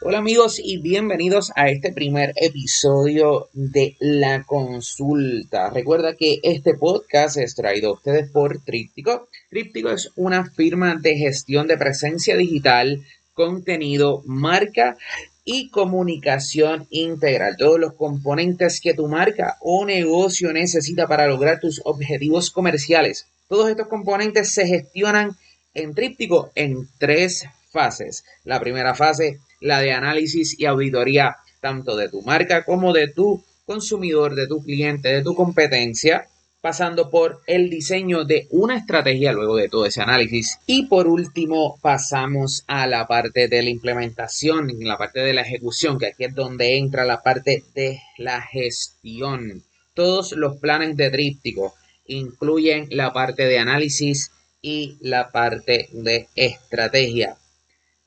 Hola amigos y bienvenidos a este primer episodio de La Consulta. Recuerda que este podcast es traído a ustedes por Tríptico. Tríptico es una firma de gestión de presencia digital, contenido, marca y comunicación integral. Todos los componentes que tu marca o negocio necesita para lograr tus objetivos comerciales. Todos estos componentes se gestionan en Tríptico en tres fases. La primera fase la de análisis y auditoría tanto de tu marca como de tu consumidor, de tu cliente, de tu competencia, pasando por el diseño de una estrategia luego de todo ese análisis. Y por último, pasamos a la parte de la implementación, la parte de la ejecución, que aquí es donde entra la parte de la gestión. Todos los planes de tríptico incluyen la parte de análisis y la parte de estrategia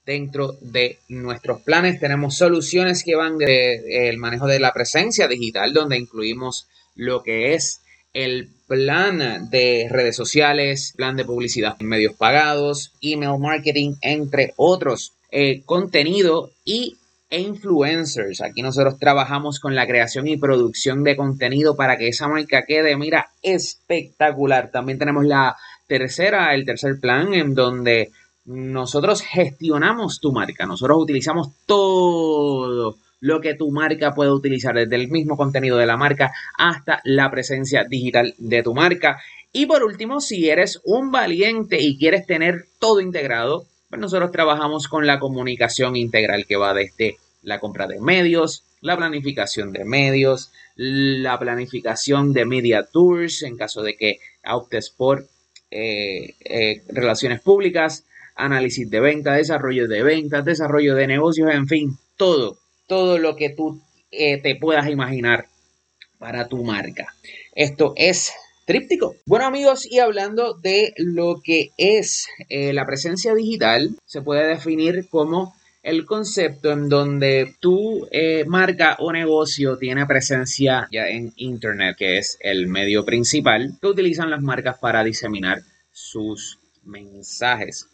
dentro de nuestros planes. Tenemos soluciones que van del manejo de la presencia digital, donde incluimos lo que es el plan de redes sociales, plan de publicidad en medios pagados, email marketing, entre otros, eh, contenido y influencers. Aquí nosotros trabajamos con la creación y producción de contenido para que esa marca quede, mira, espectacular. También tenemos la tercera, el tercer plan en donde nosotros gestionamos tu marca, nosotros utilizamos todo lo que tu marca puede utilizar, desde el mismo contenido de la marca hasta la presencia digital de tu marca. Y por último, si eres un valiente y quieres tener todo integrado, pues nosotros trabajamos con la comunicación integral que va desde la compra de medios, la planificación de medios, la planificación de media tours en caso de que optes por eh, eh, relaciones públicas, análisis de venta, desarrollo de ventas, desarrollo de negocios, en fin, todo, todo lo que tú eh, te puedas imaginar para tu marca. Esto es tríptico. Bueno amigos, y hablando de lo que es eh, la presencia digital, se puede definir como el concepto en donde tu eh, marca o negocio tiene presencia ya en Internet, que es el medio principal que utilizan las marcas para diseminar sus mensajes.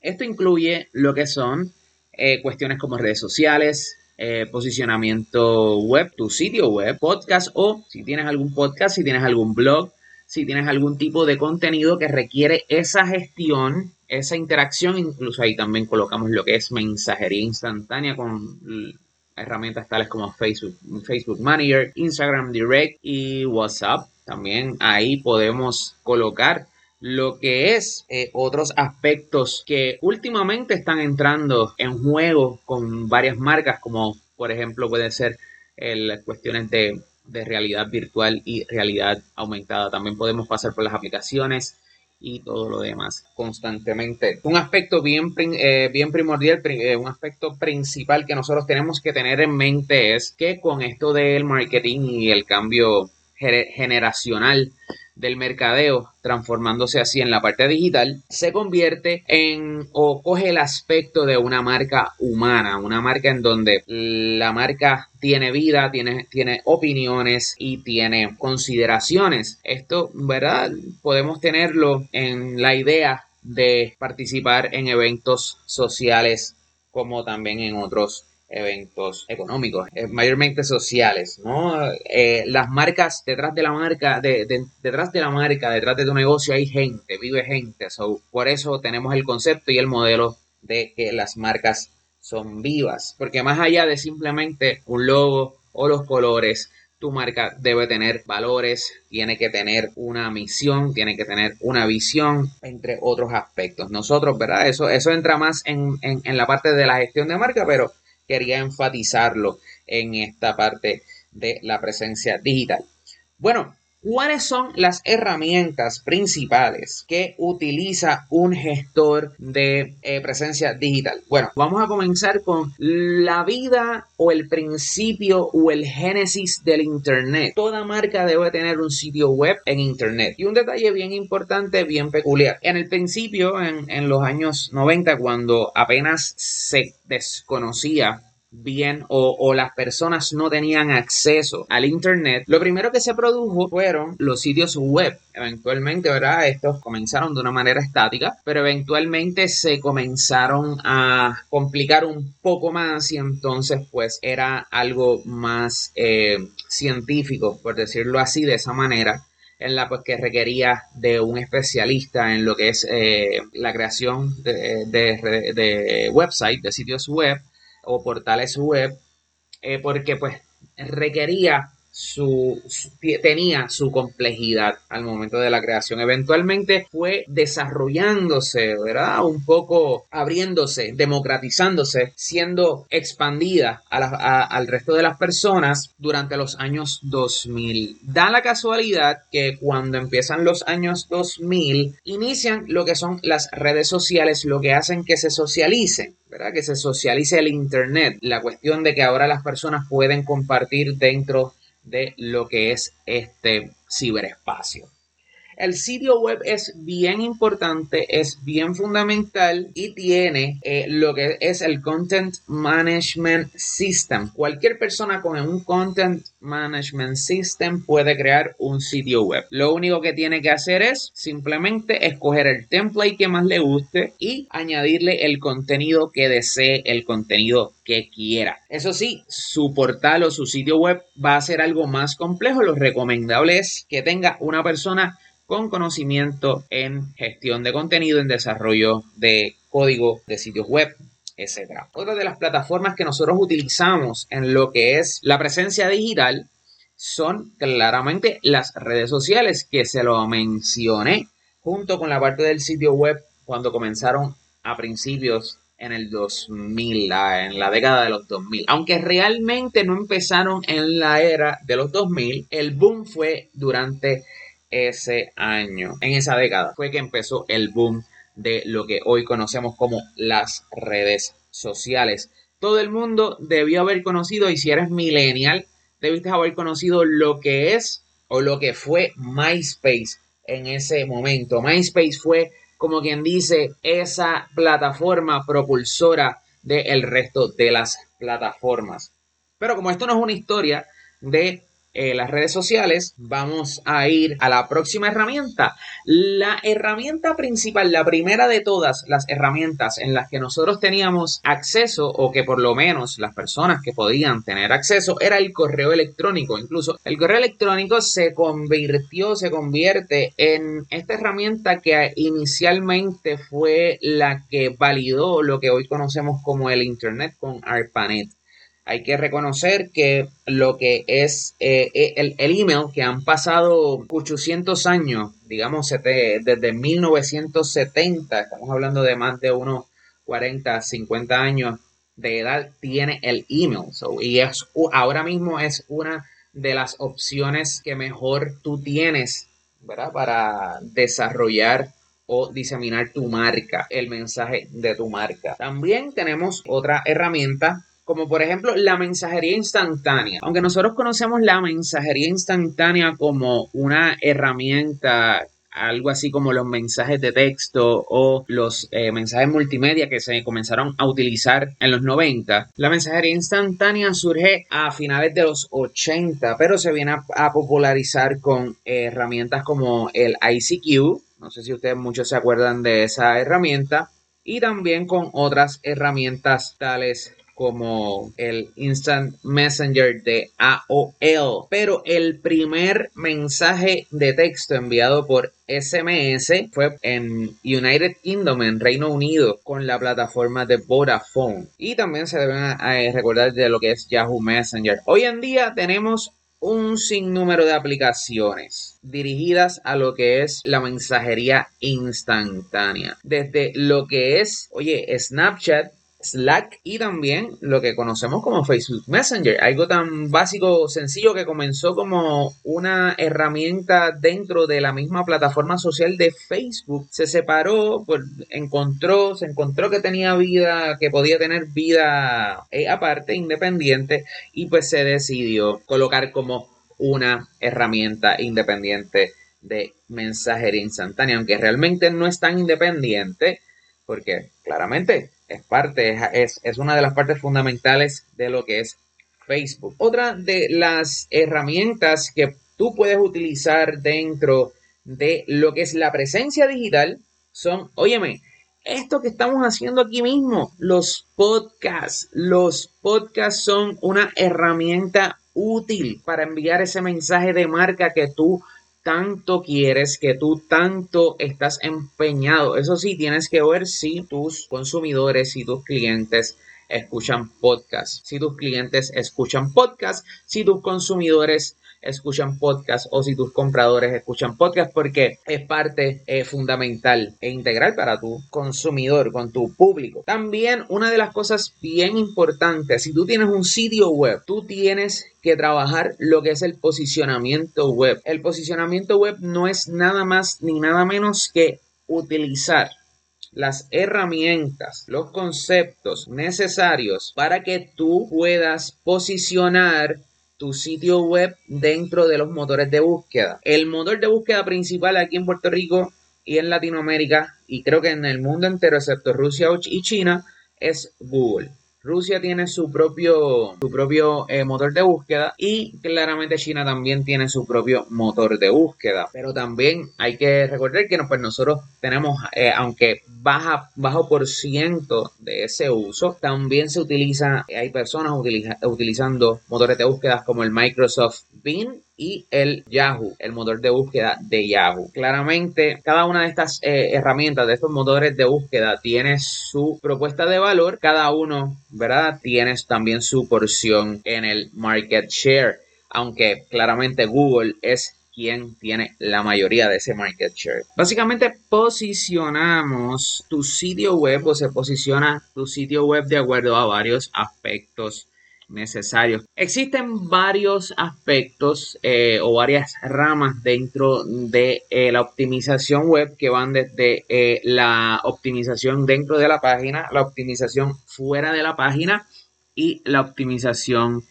Esto incluye lo que son eh, cuestiones como redes sociales, eh, posicionamiento web, tu sitio web, podcast o si tienes algún podcast, si tienes algún blog, si tienes algún tipo de contenido que requiere esa gestión, esa interacción, incluso ahí también colocamos lo que es mensajería instantánea con herramientas tales como Facebook, Facebook Manager, Instagram Direct y WhatsApp. También ahí podemos colocar lo que es eh, otros aspectos que últimamente están entrando en juego con varias marcas, como por ejemplo puede ser las cuestiones de, realidad virtual y realidad aumentada. También podemos pasar por las aplicaciones y todo lo demás constantemente. Un aspecto bien, eh, bien primordial, eh, un aspecto principal que nosotros tenemos que tener en mente es que con esto del marketing y el cambio generacional del mercadeo, transformándose así en la parte digital, se convierte en o coge el aspecto de una marca humana, una marca en donde la marca tiene vida, tiene, tiene opiniones y tiene consideraciones. Esto, ¿verdad? Podemos tenerlo en la idea de participar en eventos sociales como también en otros eventos económicos, eh, mayormente sociales, ¿no? Eh, las marcas, detrás de la marca, de, detrás de la marca, detrás de tu negocio hay gente, vive gente, so, por eso tenemos el concepto y el modelo de que las marcas son vivas, porque más allá de simplemente un logo o los colores, tu marca debe tener valores, tiene que tener una misión, tiene que tener una visión, entre otros aspectos. Nosotros, ¿verdad? Eso, eso entra más en, en la parte de la gestión de marca, pero quería enfatizarlo en esta parte de la presencia digital. Bueno, ¿Cuáles son las herramientas principales que utiliza un gestor de eh, presencia digital? Bueno, vamos a comenzar con la vida o el principio o el génesis del Internet. Toda marca debe tener un sitio web en Internet. Y un detalle bien importante, bien peculiar. En el principio, en, en los años 90, cuando apenas se desconocía bien o, las personas no tenían acceso al internet, lo primero que se produjo fueron los sitios web. Eventualmente, ¿verdad? Estos comenzaron de una manera estática, pero eventualmente se comenzaron a complicar un poco más y entonces pues era algo más eh, científico, por decirlo así, de esa manera en la pues, que requería de un especialista en lo que es eh, la creación de, de, de website, de sitios web o portales web, eh, porque pues requería su, tenía su complejidad al momento de la creación. Eventualmente fue desarrollándose, ¿verdad? Un poco abriéndose, democratizándose, siendo expandida al resto de las personas durante los años 2000. Da la casualidad que cuando empiezan los años 2000, inician lo que son las redes sociales, lo que hacen que se socialicen. ¿verdad? Que se socialice el Internet. La cuestión de que ahora las personas pueden compartir dentro de lo que es este ciberespacio. El sitio web es bien importante, es bien fundamental y tiene eh, lo que es el Content Management System. Cualquier persona con un Content Management System puede crear un sitio web. Lo único que tiene que hacer es simplemente escoger el template que más le guste y añadirle el contenido que desee, el contenido que quiera. Eso sí, su portal o su sitio web va a ser algo más complejo. Lo recomendable es que tenga una persona con conocimiento en gestión de contenido, en desarrollo de código de sitios web, etc. Otra de las plataformas que nosotros utilizamos en lo que es la presencia digital son claramente las redes sociales que se lo mencioné junto con la parte del sitio web cuando comenzaron a principios en el 2000, en la década de los 2000. Aunque realmente no empezaron en la era de los 2000, el boom fue durante ese año, en esa década, fue que empezó el boom de lo que hoy conocemos como las redes sociales. Todo el mundo debió haber conocido, y si eres millennial, debiste haber conocido lo que es o lo que fue MySpace en ese momento. MySpace fue, como quien dice, esa plataforma propulsora del resto de las plataformas. Pero como esto no es una historia de eh, las redes sociales, vamos a ir a la próxima herramienta. La herramienta principal, la primera de todas las herramientas en las que nosotros teníamos acceso o que por lo menos las personas que podían tener acceso era el correo electrónico. Incluso el correo electrónico se convirtió, se convierte en esta herramienta que inicialmente fue la que validó lo que hoy conocemos como el Internet con ARPANET hay que reconocer que lo que es eh, eh, el, email, que han pasado 800 años, digamos desde 1970, estamos hablando de más de unos 40, 50 años de edad, tiene el email. y es, ahora mismo es una de las opciones que mejor tú tienes para desarrollar o diseminar tu marca, el mensaje de tu marca. También tenemos otra herramienta como por ejemplo la mensajería instantánea. Aunque nosotros conocemos la mensajería instantánea como una herramienta algo así como los mensajes de texto o los eh, mensajes multimedia que se comenzaron a utilizar en los 90. La mensajería instantánea surge a finales de los 80, pero se viene a, popularizar con herramientas como el ICQ. No sé si ustedes muchos se acuerdan de esa herramienta. Y también con otras herramientas tales como el Instant Messenger de AOL. Pero el primer mensaje de texto enviado por SMS fue en United Kingdom, en Reino Unido, con la plataforma de Vodafone. Y también se deben eh, recordar de lo que es Yahoo Messenger. Hoy en día tenemos un sinnúmero de aplicaciones dirigidas a lo que es la mensajería instantánea. Desde lo que es, oye, Snapchat, Slack y también lo que conocemos como Facebook Messenger, algo tan básico, sencillo que comenzó como una herramienta dentro de la misma plataforma social de Facebook. Se separó, pues, encontró, se encontró que tenía vida, que podía tener vida eh, aparte, independiente, y pues se decidió colocar como una herramienta independiente de mensajería instantánea, aunque realmente no es tan independiente, porque claramente es parte, es, es una de las partes fundamentales de lo que es Facebook. Otra de las herramientas que tú puedes utilizar dentro de lo que es la presencia digital son, óyeme, esto que estamos haciendo aquí mismo, los podcasts. Los podcasts son una herramienta útil para enviar ese mensaje de marca que tú tanto quieres, que tú tanto estás empeñado. Eso sí, tienes que ver si tus consumidores, y tus clientes escuchan podcast. Si tus clientes escuchan podcast, si tus consumidores escuchan podcast o si tus compradores escuchan podcast porque es parte eh, fundamental e integral para tu consumidor, con tu público. También una de las cosas bien importantes, si tú tienes un sitio web, tú tienes que trabajar lo que es el posicionamiento web. El posicionamiento web no es nada más ni nada menos que utilizar las herramientas, los conceptos necesarios para que tú puedas posicionar tu sitio web dentro de los motores de búsqueda. El motor de búsqueda principal aquí en Puerto Rico y en Latinoamérica, y creo que en el mundo entero, excepto Rusia y China, es Google. Rusia tiene su propio, su propio eh, motor de búsqueda y claramente China también tiene su propio motor de búsqueda. Pero también hay que recordar que pues nosotros tenemos, eh, aunque baja, bajo por ciento de ese uso, también se utiliza, hay personas utilizando motores de búsqueda como el Microsoft Bing y el Yahoo, el motor de búsqueda de Yahoo. Claramente, cada una de estas eh, herramientas, de estos motores de búsqueda, tiene su propuesta de valor. Cada uno, ¿verdad? Tiene también su porción en el market share. Aunque claramente Google es quien tiene la mayoría de ese market share. Básicamente posicionamos tu sitio web o se posiciona tu sitio web de acuerdo a varios aspectos necesarios. Existen varios aspectos eh, o varias ramas dentro de eh, la optimización web que van desde eh, la optimización dentro de la página, la optimización fuera de la página y la optimización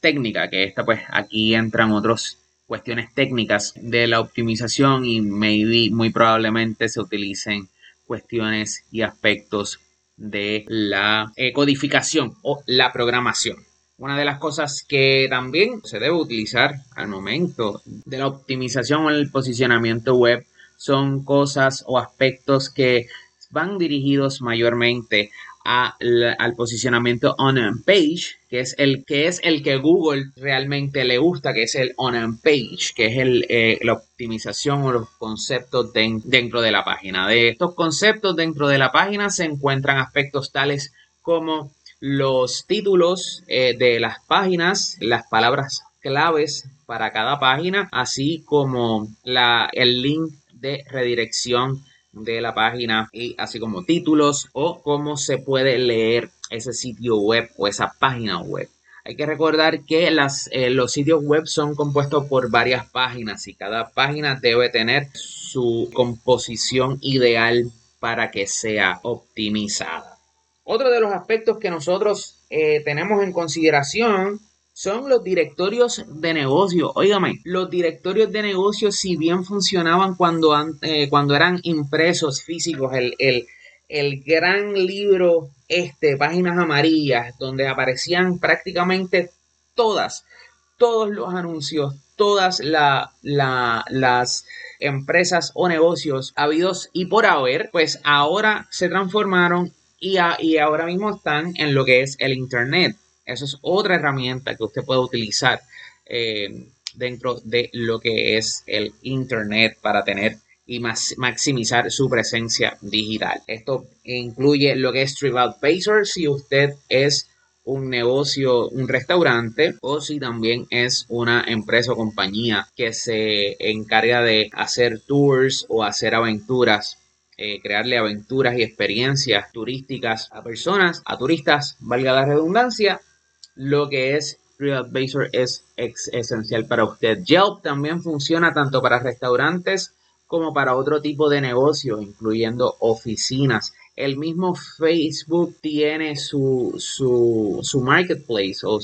técnica, que esta pues aquí entran otras cuestiones técnicas de la optimización y maybe muy probablemente se utilicen cuestiones y aspectos de la eh, codificación o la programación. Una de las cosas que también se debe utilizar al momento de la optimización o el posicionamiento web son cosas o aspectos que van dirigidos mayormente al posicionamiento on page, que es el que es el que Google realmente le gusta, que es el on page, que es el, eh, la optimización o los conceptos dentro de la página. De estos conceptos dentro de la página se encuentran aspectos tales como los títulos eh, de las páginas, las palabras claves para cada página, así como la, el link de redirección de la página y así como títulos o cómo se puede leer ese sitio web o esa página web. Hay que recordar que las, eh, los sitios web son compuestos por varias páginas y cada página debe tener su composición ideal para que sea optimizada. Otro de los aspectos que nosotros eh, tenemos en consideración son los directorios de negocio. Óigame, los directorios de negocio, si bien funcionaban cuando, eh, cuando eran impresos físicos, el, el, gran libro, este, páginas amarillas, donde aparecían prácticamente todas, todos los anuncios, todas las empresas o negocios habidos y por haber, pues ahora se transformaron y, y ahora mismo están en lo que es el Internet. Eso es otra herramienta que usted puede utilizar eh, dentro de lo que es el Internet para tener y maximizar su presencia digital. Esto incluye lo que es TripAdvisor si usted es un negocio, un restaurante o si también es una empresa o compañía que se encarga de hacer tours o hacer aventuras eh, crearle aventuras y experiencias turísticas a personas, a turistas, valga la redundancia, lo que es TripAdvisor es esencial para usted. Yelp también funciona tanto para restaurantes como para otro tipo de negocio, incluyendo oficinas. El mismo Facebook tiene su, su, marketplace o,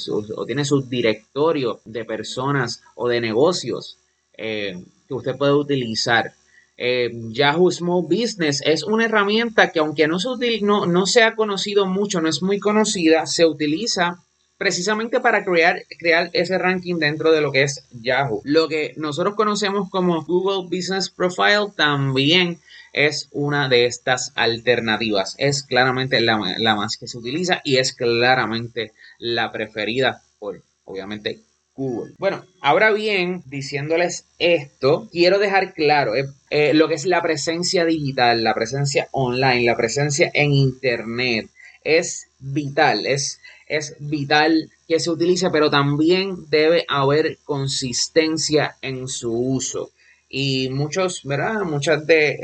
tiene su directorio de personas o de negocios eh, que usted puede utilizar eh, Yahoo Small Business es una herramienta que aunque no se, no, no se ha conocido mucho, no es muy conocida, se utiliza precisamente para crear, crear ese ranking dentro de lo que es Yahoo. Lo que nosotros conocemos como Google Business Profile también es una de estas alternativas. Es claramente la, más que se utiliza y es claramente la preferida por, obviamente, Google. Bueno, ahora bien, diciéndoles esto, quiero dejar claro eh, eh, lo que es la presencia digital, la presencia online, la presencia en Internet. Es vital, es es vital que se utilice, pero también debe haber consistencia en su uso. Y muchos, ¿verdad? Muchas de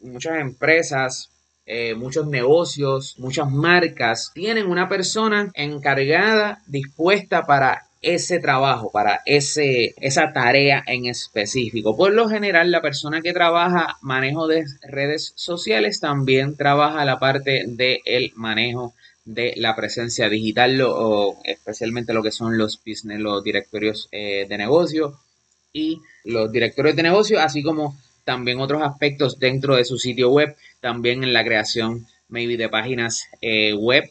muchas empresas, eh, muchos negocios, muchas marcas tienen una persona encargada, dispuesta para ese trabajo, para ese, esa tarea en específico. Por lo general, la persona que trabaja manejo de redes sociales también trabaja la parte del manejo de la presencia digital, o especialmente lo que son los business, los directorios eh, de negocio y los directorios de negocio, así como también otros aspectos dentro de su sitio web, también en la creación maybe de páginas eh, web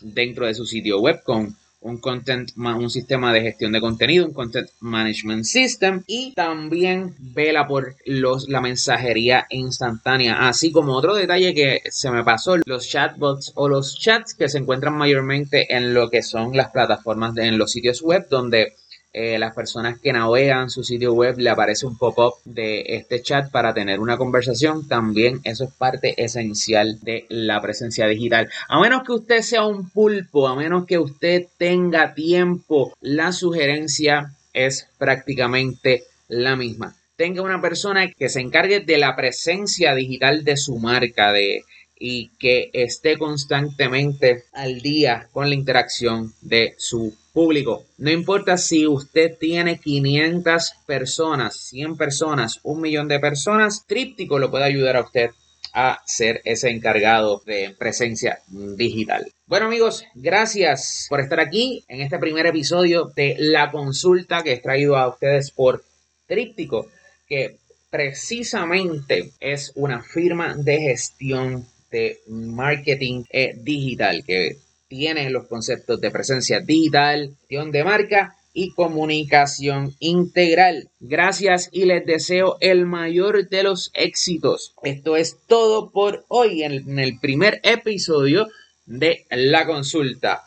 dentro de su sitio web con un content, un sistema de gestión de contenido, un content management system y también vela por los, la mensajería instantánea, así como otro detalle que se me pasó, los chatbots o los chats que se encuentran mayormente en lo que son las plataformas de, en los sitios web donde eh, las personas que navegan su sitio web le aparece un pop-up de este chat para tener una conversación. También eso es parte esencial de la presencia digital. A menos que usted sea un pulpo, a menos que usted tenga tiempo, la sugerencia es prácticamente la misma. Tenga una persona que se encargue de la presencia digital de su marca, de y que esté constantemente al día con la interacción de su público. No importa si usted tiene 500 personas, 100 personas, un millón de personas, Tríptico lo puede ayudar a usted a ser ese encargado de presencia digital. Bueno amigos, gracias por estar aquí en este primer episodio de la consulta que he traído a ustedes por Tríptico, que precisamente es una firma de gestión de marketing eh, digital que tiene los conceptos de presencia digital, de marca y comunicación integral. Gracias y les deseo el mayor de los éxitos. Esto es todo por hoy en el primer episodio de la consulta.